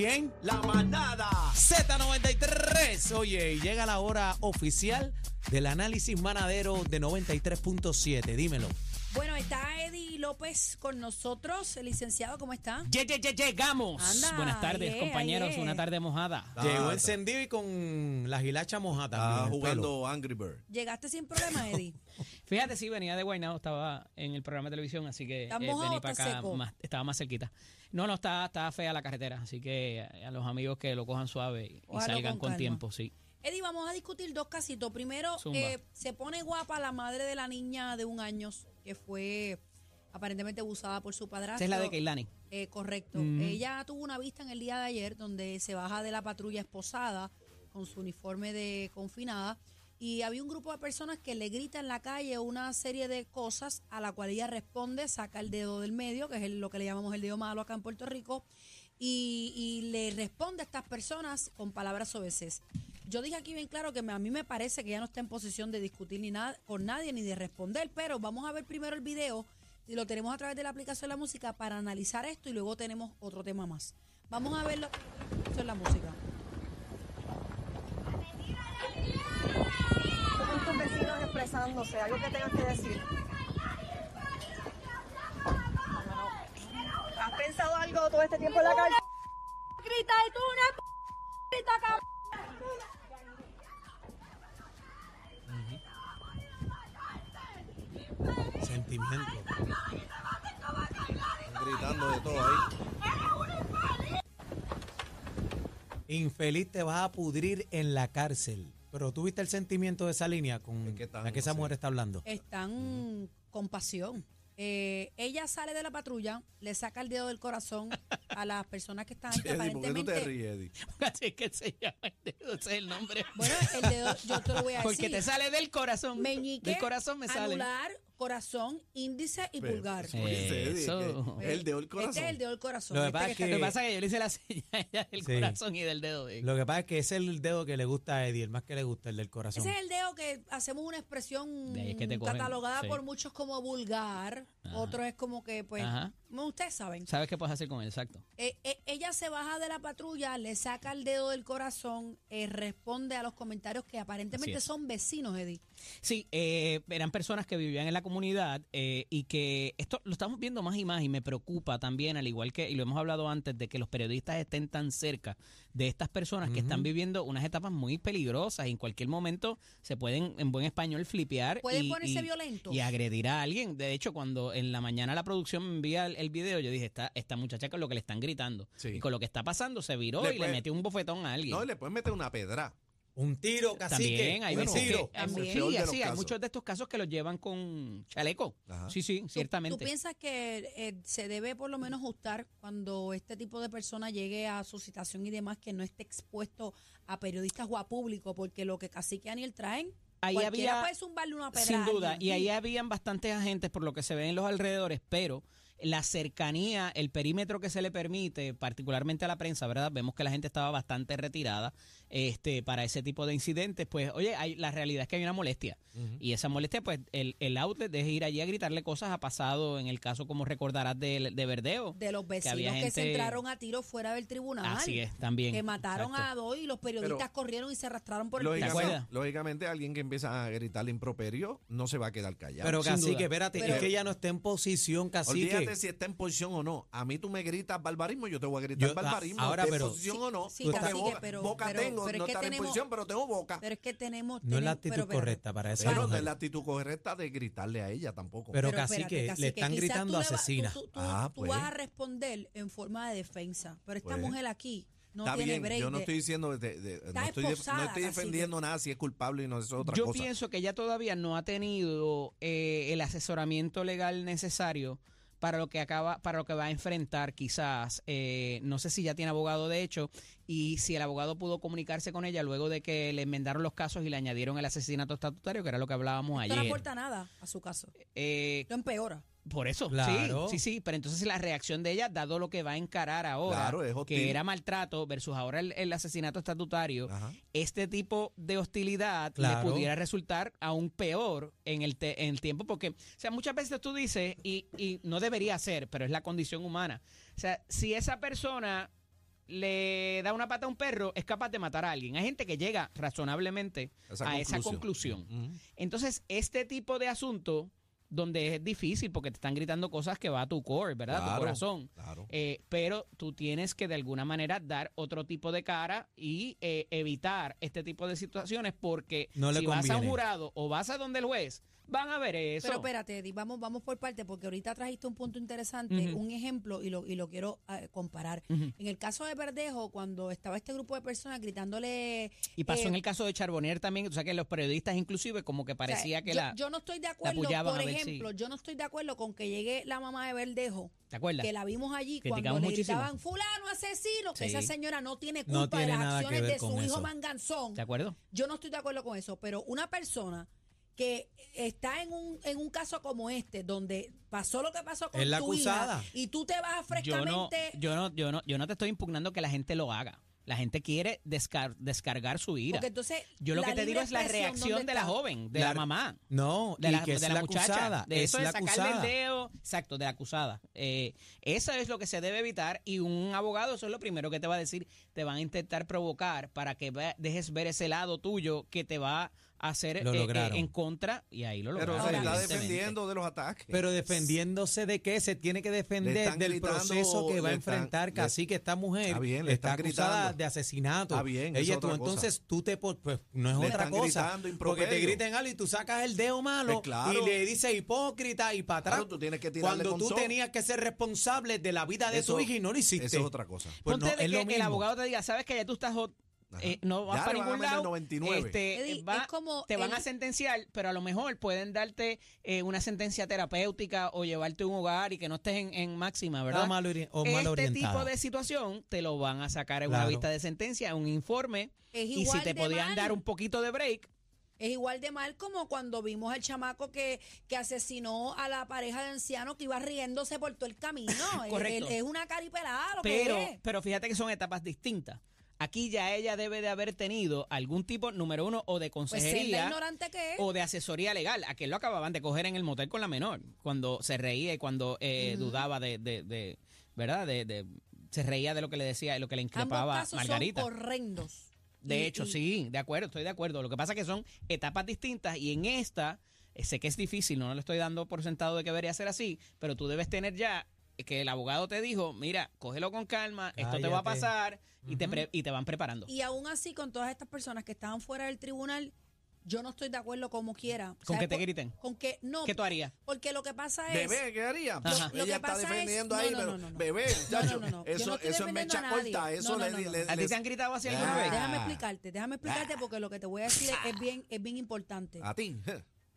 ¿Quién? La manada. Z93. Oye, llega la hora oficial del análisis manadero de 93.7. Dímelo. Bueno, está Eddie López con nosotros, el licenciado, ¿cómo está? Ye- ye- ye- Llegamos. Anda, Buenas tardes, compañeros. Una tarde mojada. Ah, Llegó encendido y con la gilacha mojada también. Jugando Angry Bird. ¿Llegaste sin problema, Eddie? Fíjate, sí, venía de Guaynabo, estaba en el programa de televisión, así que ¿Está eh, mojado vení o para está acá, seco? más- estaba más cerquita. No, no, está, está fea la carretera, así que eh, a los amigos que lo cojan suave y salgan con con, calma. tiempo, sí. Eddie, vamos a discutir dos casitos. Primero, eh, se pone guapa la madre de la niña de un año que fue aparentemente abusada por su padrastro. Esta es la de Keilani. Eh, correcto. Ujú. Ella tuvo una vista en el día de ayer donde se baja de la patrulla esposada con su uniforme de confinada y había un grupo de personas que le gritan en la calle una serie de cosas a la cual ella responde, saca el dedo del medio, que es lo que le llamamos el dedo malo acá en Puerto Rico, y, y le responde a estas personas con palabras obeses. Yo dije aquí bien claro que me- a mí me parece que ella no está en posición de discutir ni nada con nadie ni de responder, pero vamos a ver primero el video y lo tenemos a través de la aplicación de la música para analizar esto y luego tenemos otro tema más. Vamos a verlo. Esto es la música. con tus vecinos expresándose, algo que tengas que decir. ¿Has pensado algo todo este tiempo en la calle? Grita y tú una p- Sentimiento. Están gritando de todo ahí. Infeliz te vas a pudrir en la cárcel. Pero tú viste el sentimiento de esa línea con Es que están, la que esa sí. mujer está hablando. Están con pasión. Eh, ella sale de la patrulla, le saca el dedo del corazón a las personas que están Eddie, ¿por qué tú te aparentemente... ríes, Eddie? Así es que se llama el dedo, ese es el nombre. Bueno, el dedo, yo te lo voy a decir. Porque te sale del corazón. Meñique, del corazón me sale. Corazón, índice y Pero, pulgar. eso El dedo del corazón. Este es el dedo del corazón. Lo que este pasa que es está que- Lo que pasa es que yo le hice la señal del Sí. corazón y del dedo. de- Lo que pasa es que ese es el dedo que le gusta a Eddie, el más que le gusta, el del corazón. Ese es el dedo que hacemos una expresión es que catalogada sí. por muchos como vulgar, otros es como que, pues, Ajá. ustedes saben. ¿Sabes qué puedes hacer con él? Exacto. Eh, eh, ella se baja de la patrulla, le saca el dedo del corazón, eh, responde a los comentarios que aparentemente son vecinos, Eddie. Sí, eh, eran personas que vivían en la comunidad eh, y que esto lo estamos viendo más y más y me preocupa también, al igual que, y lo hemos hablado antes, de que los periodistas estén tan cerca de estas personas que están viviendo unas etapas muy peligrosas y en cualquier momento se pueden, en buen español, flipear. Pueden y, ponerse y- violentos. Y agredir a alguien. De hecho, cuando en la mañana la producción me envía el, el video, yo dije, esta, esta muchacha con lo que le están gritando Sí. y con lo que está pasando se viró Le y puede- le metió un bofetón a alguien. No, le puedes meter una pedra. Un tiro, cacique. También hay un veces tiro. que También. así, hay muchos de estos casos que los llevan con chaleco. Ajá. Sí, sí, ¿Tú- ciertamente. ¿Tú piensas que eh, se debe por lo menos ajustar cuando este tipo de persona llegue a su citación y demás que no esté expuesto a periodistas o a público? Porque lo que Cacique y Aniel traen, Ahí cualquiera había- puede zumbarle una pedra Sin duda, alguien. y ahí habían bastantes agentes por lo que se ve en los alrededores, pero la cercanía, el perímetro que se le permite, particularmente a la prensa, ¿verdad? Vemos que la gente estaba bastante retirada este, para ese tipo de incidentes. Pues, oye, hay, la realidad es que hay una molestia. Y esa molestia, pues, el, el outlet es ir allí a gritarle cosas. Ha pasado en el caso, como recordarás, de, de Verdeo. de los vecinos que, había se entraron a tiro fuera del tribunal. Así es, también. Que mataron Exacto. a dos y los periodistas Pero- corrieron y se arrastraron por el. Lógicamente, lógicamente, alguien que empieza a gritarle improperio no se va a quedar callado. Pero cacique, duda. espérate, Pero- es que ella no está en posición, cacique. Si está en posición o no. A mí tú me gritas barbarismo, yo te voy a gritar Yo- barbarismo. ahora, esté en pero- posición Sí, o no. sí, porque cacique, boca, pero- boca pero- tengo, pero es no que estar en posición, pero tengo boca. Pero es que tenemos... No es la actitud pero correcta para esa Pero no es la actitud correcta de gritarle a ella tampoco. Pero, Pero cacique, espérate, le están gritando asesina. Tú, tú- tú- Ah, tú pues. vas a responder en forma de defensa, pero esta Pues. mujer aquí no Está tiene bien, break. yo no estoy diciendo, de- de- no, estoy, def- esposada, no estoy cacique. defendiendo nada si es culpable y no es otra Yo cosa. pienso que ella todavía no ha tenido eh, el asesoramiento legal necesario para lo que acaba, para lo que va a enfrentar quizás. eh, no sé si ya tiene abogado de hecho y si el abogado pudo comunicarse con ella luego de que le enmendaron los casos y le añadieron el asesinato estatutario, que era lo que hablábamos Esto no ayer. aporta nada a su caso. Eh, Lo empeora. Por eso, Claro. sí, sí, sí, pero entonces la reacción de ella, dado lo que va a encarar ahora, Claro, es hostil. que era maltrato versus ahora el, el asesinato estatutario, Ajá. este tipo de hostilidad Claro. le pudiera resultar aún peor en el, te- en el tiempo, porque, o sea, muchas veces tú dices, y, y no debería ser, pero es la condición humana, o sea, si esa persona le da una pata a un perro, es capaz de matar a alguien. Hay gente que llega razonablemente Esa a esa conclusión. Entonces, este tipo de asunto, donde es difícil porque te están gritando cosas que va a tu core, ¿verdad? Claro, tu corazón. claro. Eh, pero tú tienes que de alguna manera dar otro tipo de cara y eh, evitar este tipo de situaciones porque No le si vas a un jurado o vas a donde el juez, van a ver eso. Pero espérate, Eddie, vamos, vamos por parte, porque ahorita trajiste un punto interesante, un ejemplo, y lo, y lo quiero eh, comparar. En el caso de Verdejo, cuando estaba este grupo de personas gritándole... Y pasó eh, en el caso de Charbonnier también, o sea que los periodistas inclusive como que o sea, parecía que yo, la... yo no estoy de acuerdo, por si- ejemplo, yo no estoy de acuerdo con que llegue la mamá de Verdejo, ¿Te acuerdas? que la vimos allí Criticamos cuando le muchísimo. gritaban fulano asesino, que Sí. esa señora no tiene No culpa tiene de las acciones de su hijo eso. manganzón. ¿De acuerdo? Yo no estoy de acuerdo con eso, pero una persona que está en un, en un caso como este, donde pasó lo que pasó con Es la tu hija, acusada. y tú te vas Yo no, frescamente... yo, no, yo, no, yo no te estoy impugnando que la gente lo haga. La gente quiere descar- descargar su ira. porque entonces, Yo lo que te libre digo es la expresión, reacción ¿dónde de la está? joven, de la, La- mamá. No, De y la, que es de la la muchacha, acusada. de es eso de la sacarle acusada. el dedo, exacto, de la acusada. Eh, eso es lo que se debe evitar y un abogado, eso es lo primero que te va a decir, te van a intentar provocar para que ve- dejes ver ese lado tuyo que te va a hacer Lo eh, eh, lograron. en contra y ahí lo Pero lograron. se está defendiendo de los ataques. Pero defendiéndose de qué, se tiene que defender del gritando, proceso que va a enfrentar casi que esta mujer Está bien, le está están acusada gritando. de asesinato. Está bien, Ella tú cosa. entonces tú te pues no es Le otra cosa. porque te griten algo y tú sacas el dedo malo Pues claro. y le dices hipócrita y para atrás. Claro, tú tienes que tirarle cuando tú tenías que ser responsable de la vida de Eso- tu hija y no lo hiciste. Eso es otra cosa. Pues Ponte no, de es que lo el abogado te diga, sabes que ya tú estás hot. Eh, no vas Ya para ningún lado. 99. Este, Eddie, va- es como te van el- a sentenciar, pero a lo mejor pueden darte eh, una sentencia terapéutica o llevarte a un hogar y que no estés en, en máxima, ¿verdad? Ah, mal ori- o mal este orientada. tipo de situación te lo van a sacar en una vista de sentencia, un informe. Es Y si te podían mal. dar un poquito de break, Es igual de mal como cuando vimos al chamaco que, que asesinó a la pareja de ancianos que iba riéndose por todo el camino. Correcto. Es, es una caripelada lo pero, que es. pero fíjate que son etapas distintas. Aquí ya ella debe de haber tenido algún tipo, número uno, o de Pues consejería. ignorante que es. o de asesoría legal. A que lo acababan de coger en el motel con la menor, cuando se reía y cuando eh, dudaba de, de, de- ¿verdad? De, de- se reía de lo que le decía y lo que le Ambos increpaba casos Margarita. son horrendos. De Y- hecho, y- sí, de acuerdo, estoy de acuerdo. Lo que pasa es que son etapas distintas y en esta, eh, sé que es difícil, no le estoy dando por sentado de que debería ser así, pero tú debes tener ya que el abogado te dijo, mira, cógelo con calma, esto te va a Cállate. pasar y, te pre- y te van preparando. Y aún así, con todas estas personas que estaban fuera del tribunal, yo no estoy de acuerdo como quiera. ¿Con ¿Sabes que te por- griten? Con que no. ¿Qué tú harías? Porque lo que pasa es. Bebé, ¿qué haría? Lo que Ella está pasa es- defendiendo no, ahí, no, pero no, no, no. bebé, No, chacho, no, no, no. Yo eso, eso es mecha corta, eso No, no, le, no, no. le- ¿A ti te han gritado así alguna Ah. vez? Déjame explicarte, déjame explicarte porque lo que te voy a decir es, es bien, es bien importante. a ti.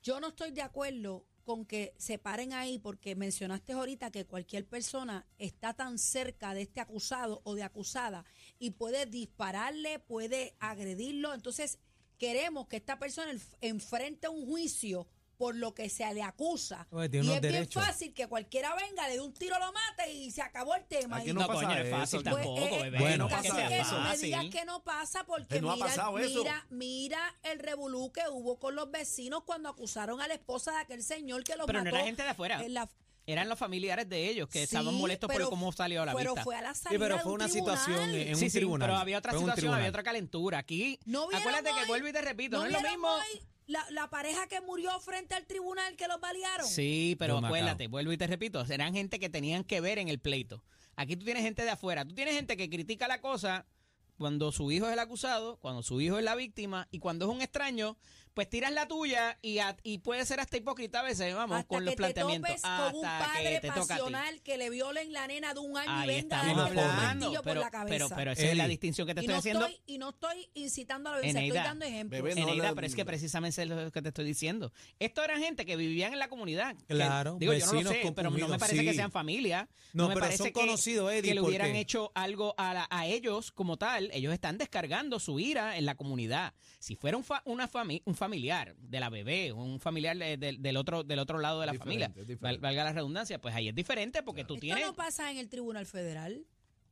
Yo no estoy de acuerdo con que se paren ahí porque mencionaste ahorita que cualquier persona está tan cerca de este acusado o de acusada y puede dispararle, puede agredirlo. Entonces, queremos que esta persona enf- enfrente un juicio por lo que se le acusa. Oye, Y tiene es unos bien derechos. fácil que cualquiera venga, le dé un tiro, lo mate y se acabó el tema. Aquí Y- no No, pasa coño, no es eso, fácil pues, tampoco, eh, bebé. bueno, no es que no me digas que no pasa porque Que no mira, eso. mira, mira el revolú que hubo con los vecinos cuando acusaron a la esposa de aquel señor que los Pero no mató. era gente de afuera. en la- Eran los familiares de ellos que Sí, estaban molestos pero- por cómo salió a la pero vista. fue a la Sí, salida pero de fue un una tribunal. situación en un sí, sí, tribunal. pero había otra Fue un situación, había otra calentura. Aquí, ¿No acuérdate que hoy- vuelvo y te repito, no, es lo mismo. hoy La, la pareja que murió frente al tribunal que los balearon. Sí, pero Yo me acuérdate, vuelvo y te repito, eran gente que tenían que ver en el pleito. Aquí tú tienes gente de afuera, tú tienes gente que critica la cosa cuando su hijo es el acusado, cuando su hijo es la víctima y cuando es un extraño, pues tiras la tuya y, a- y puede ser hasta hipócrita a veces, vamos, Hasta con que los te planteamientos. topes con un hasta padre que pasional que le violen la nena de un año Ahí y venga a darle con un hablando, martillo pero, por la cabeza. pero, pero esa es la distinción que te y, estoy no haciendo. estoy, y no estoy incitando a la violencia, estoy dando ejemplos. bebé, no Eneida, pero es que precisamente es lo que te estoy diciendo. Esto eran gente que vivían en la comunidad. que, Claro, digo, yo no lo vecinos sé, pero no me parece que sean familia. No, me pero parece son que, conocidos, Eddie, que le hubieran hecho algo a, la- a ellos como tal. Ellos están descargando su ira en la comunidad. Si fuera un, fa- una fami- un familiar de la bebé, un familiar de- de- del, otro, del otro lado de la Diferente, familia, diferente. valga la redundancia, pues ahí es diferente porque tú Esto tienes... no pasa en el Tribunal Federal.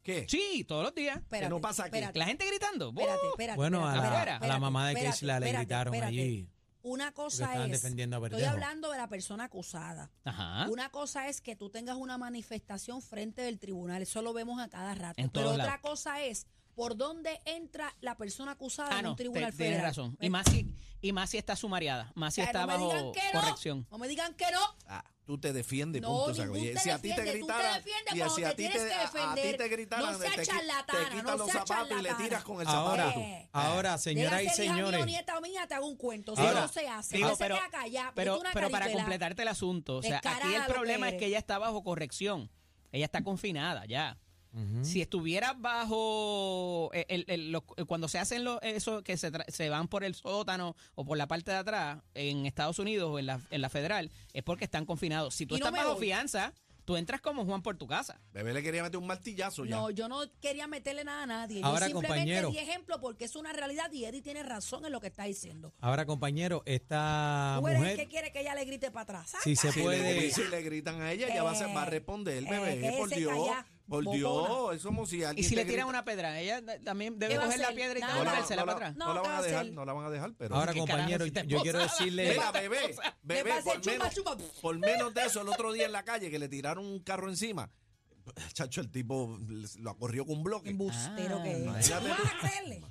¿Qué? Sí, todos los días. Espérate, no pasa aquí. espérate, La gente gritando. espérate, espérate, Bueno, a la, a la mamá de espérate, Keishla le gritaron espérate. allí. Una cosa es, defendiendo a estoy hablando de la persona acusada. Ajá. Una cosa es que tú tengas una manifestación frente del tribunal, eso lo vemos a cada rato. En Pero otra lados. cosa es por dónde entra la persona acusada Ah, en no, un te- tribunal tienes federal. razón. Y más, si, y más si está sumariada, más si O sea, está no bajo no, corrección. No me digan que no. Ah, tú te defiendes, punto. se si a ti te defiende, tú te gritaran, defiendes y cuando si te a ti tienes te, que a- a ti defender. te gritaran, No sea te, te quitan no los zapatos y le tiras con el Ahora, zapato. Eh. ahora, señoras y señores. nieta mía, te hago un cuento. Si Ahora, no se hace, Digo, no se pero, queda callada. pero, una pero para completarte el asunto, o sea, aquí el problema es que ella está bajo corrección. Ella está confinada ya. Si estuviera bajo eh, el- el- los- cuando se hacen los eso que se, tra- se van por el sótano o por la parte de atrás en Estados Unidos o en la, en la federal es porque están confinados. Si tú Y estás bajo voy. fianza, tú entras como Juan por tu casa. Bebé le quería meter un martillazo ya. No, yo no quería meterle nada a nadie. Ahora, yo simplemente compañero. di ejemplo porque es una realidad y Eddie tiene razón en lo que está diciendo. Ahora, compañero, esta Tú eres el mujer, que quiere que ella le grite para atrás. si se Si le, puede, si le gritan a ella, ella va a, ser- va a responder, Eh, bebé. por Dios. Por. Dios. Es como si Y alguien si te le tiran una pedra, ella también ¿Qué debe coger la piedra y. No la, devolvérsela no la- para atrás. no la van a ¿qué va a dejar, no la van a dejar, pero. ahora, ¿Qué compañero, si yo quiero esposa? decirle, Mira, bebé, bebé, hacer por chupa, menos, chupa. por menos de eso, el otro día en la calle que le tiraron un carro encima, chacho, el tipo lo acorrió con un bloque. Embustero Ah, que es.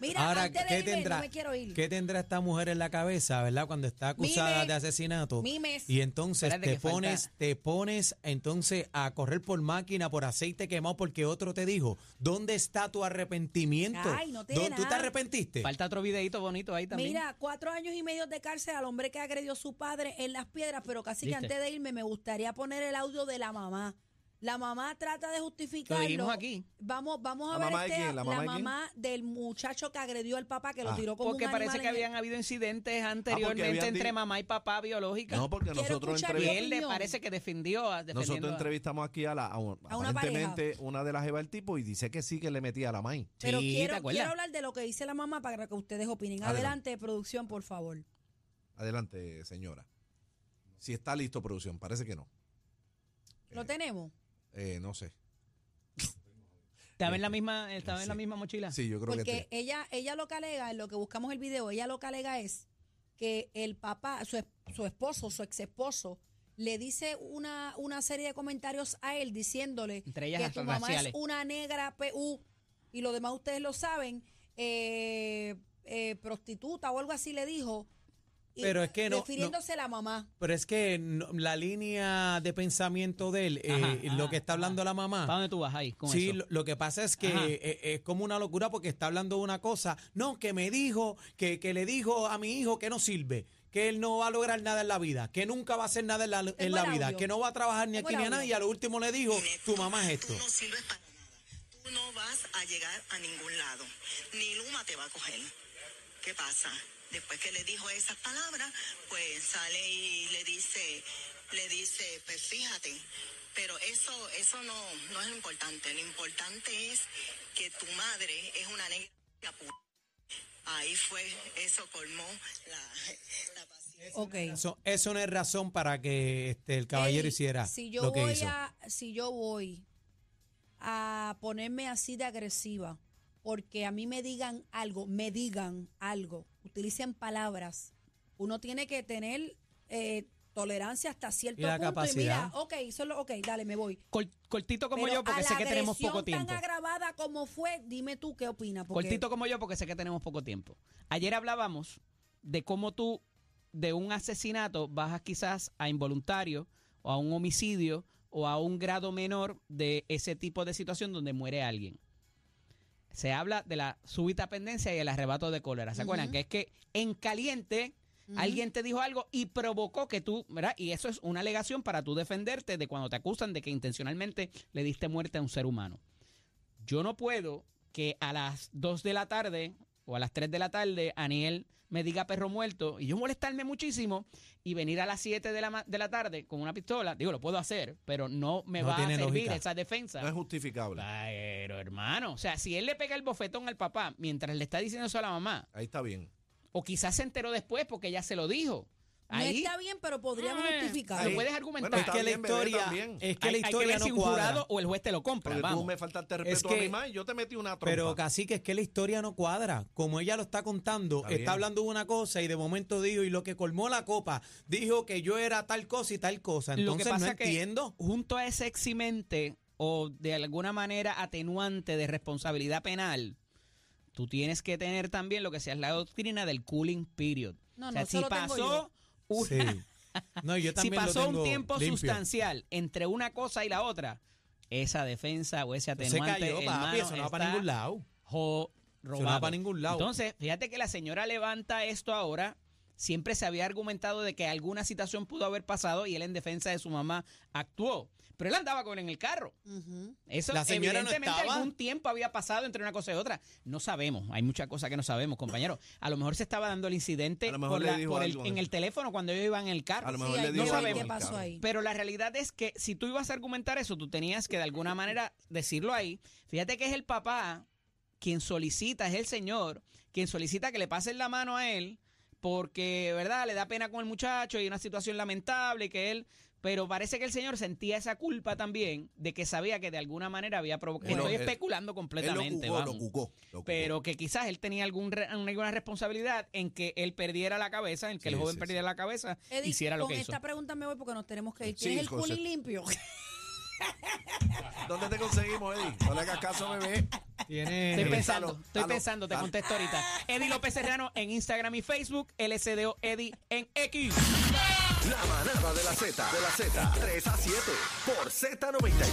Mira, ahora, antes de ¿qué irme, tendrá, no me quiero ir. ¿qué tendrá esta mujer en la cabeza, verdad? Cuando está acusada Mimes. de asesinato. Mimes. Y entonces Espérate te que falta- pones, te pones entonces a correr por máquina, por aceite quemado, porque otro te dijo, ¿dónde está tu arrepentimiento? Ay, no tiene ¿Dó- ¿Tú te nada. arrepentiste? Falta otro videito bonito ahí también. Mira, cuatro años y medio de cárcel al hombre que agredió a su padre en las piedras, pero casi que antes de irme me gustaría poner el audio de la mamá. La mamá trata de justificarlo. Lo dijimos aquí. Vamos, vamos a ¿La ver mamá de este- quién? ¿La mamá de quién? del muchacho que agredió al papá, que lo Ah. tiró como Porque un parece que el- habían habido incidentes anteriormente habían entre mamá y papá biológica. No, porque Quiero nosotros, escuchar y entrevi- mi él le parece que defendió a nosotros entrevistamos aquí a, la, a, un- A una aparentemente una de las jevas del tipo y dice que sí que le metía a la maíz. Pero Sí, ¿te quiero, hablar de lo que dice la mamá para que ustedes opinen. Adelante. Adelante, producción, por favor. Adelante, señora. Si está listo, producción, parece que no. ¿Lo tenemos? Eh, no sé. Estaba en la misma, estaba en la misma mochila. Sí, yo creo Porque que sí. ella, ella lo que alega, en lo que buscamos el video, ella lo que alega es que el papá, su, su esposo, su ex esposo, le dice una, una serie de comentarios a él diciéndole Entre ellas que tu mamá raciales. es una negra PU y lo demás ustedes lo saben, eh, eh, prostituta o algo así le dijo. Pero es que no- Refiriéndose a la mamá. Pero es que no- la línea de pensamiento de él, eh, Ajá, lo ajá, que está hablando la ¿Para mamá, dónde tú vas ahí con Sí, eso? lo, lo que pasa es que Ajá. eh, es como una locura porque está hablando de una cosa, no, que me dijo, que, que le dijo a mi hijo que no sirve, que él no va a lograr nada en la vida, que nunca va a hacer nada en la, en la vida, audio. que no va a trabajar ni aquí ni a audio. y a lo último le dijo, tu mamá es esto. Tú no sirves para nada. Tú no vas a llegar a ningún lado. Ni Luma te va a coger. ¿Qué pasa? Después que le dijo esas palabras, pues sale y le dice, le dice, pues fíjate. Pero eso, eso no, no es lo importante. Lo importante es que tu madre es una negra puta. Ahí fue, eso colmó la, la paciencia. Ok. Eso, eso no es razón para que este, el caballero Ey, hiciera si yo lo que voy hizo. A, si yo voy a ponerme así de agresiva, porque a mí me digan algo, me digan algo, utilicen palabras, uno tiene que tener eh, tolerancia hasta cierto Y la punto. Y capacidad. mira, ok, solo, ok, dale, me voy. Col- cortito como Pero yo, porque sé que tenemos poco tiempo. tan agravada como fue, dime tú qué opinas. Porque Cortito como yo, porque sé que tenemos poco tiempo. Ayer hablábamos de cómo tú, de un asesinato, bajas quizás a involuntario o a un homicidio o a un grado menor de ese tipo de situación donde muere alguien. Se habla de la súbita pendencia y el arrebato de cólera. ¿Se acuerdan? Que es que en caliente alguien te dijo algo y provocó que tú, ¿verdad? Y eso es una alegación para tú defenderte de cuando te acusan de que intencionalmente le diste muerte a un ser humano. Yo no puedo que a las 2 de la tarde o a las 3 de la tarde Aniel me diga perro muerto y yo molestarme muchísimo y venir a las 7 de la, de la tarde con una pistola. Digo, lo puedo hacer, pero no me No va a servir lógica. esa defensa. No es justificable. Pero hermano, o sea, si él le pega el bofetón al papá mientras le está diciendo eso a la mamá, Ahí está bien. o quizás se enteró después porque ella se lo dijo. No Ahí está bien, pero podríamos Ah, justificarlo. lo puedes argumentar. Bueno, Es que la bebé, historia, es que hay, la hay que historia ver si no un cuadra. jurado o el juez te lo compra. Porque tú vamos. me faltaste respeto Es que- a yo te metí una trompa. Pero casi que es que la historia no cuadra. Como ella lo está contando, Está hablando de una cosa y de momento dijo, y lo que colmó la copa, dijo que yo era tal cosa y tal cosa. Lo Entonces que pasa no que entiendo. junto a ese eximente o de alguna manera atenuante de responsabilidad penal, tú tienes que tener también lo que sea la doctrina del cooling period. No, o sea, no, si pasó una- Sí. No, yo si pasó un tiempo limpio. sustancial entre una cosa y la otra, esa defensa o ese Se atenuante cayó, hermano, papi, eso no va para ningún lado. jo- no va para ningún lado. Entonces, fíjate que la señora levanta esto ahora. Siempre se había argumentado de que alguna situación pudo haber pasado y él en defensa de su mamá actuó. Pero él andaba con él en el carro. Eso La señora no evidentemente estaba. algún tiempo había pasado entre una cosa y otra. No sabemos, hay muchas cosas que no sabemos, compañero. A lo mejor se estaba dando el incidente A lo mejor por le la- dijo por el- algo. en el teléfono cuando ellos iban en el carro. A lo mejor le dijo no qué al pasó carro. ahí. Pero la realidad es que si tú ibas a argumentar eso, tú tenías que de alguna manera decirlo ahí. Fíjate que es el papá quien solicita, es el señor, quien solicita que le pasen la mano a él porque, ¿verdad? Le da pena con el muchacho y una situación lamentable y que él... Pero parece que el señor sentía esa culpa también de que sabía que de alguna manera había provocado... Estoy él- especulando Él lo completamente, jugó, lo jugó, lo jugó. Pero que quizás él tenía algún re- alguna responsabilidad en que él perdiera la cabeza, en que el joven sí, perdiera la cabeza, Eddie, hiciera lo con que hizo. esta pregunta me voy porque nos tenemos que ir. Sí, ¿Tienes el cooling limpio? ¿Dónde te conseguimos, Eddie? No le hagas caso, bebé. Tiene. Estoy pensando, estoy pensando, te contesto ahorita. Eddie López Serrano en Instagram y Facebook, LSDO Eddie en X. La manada de la Z, de la Z, 3 a 7 por Z93.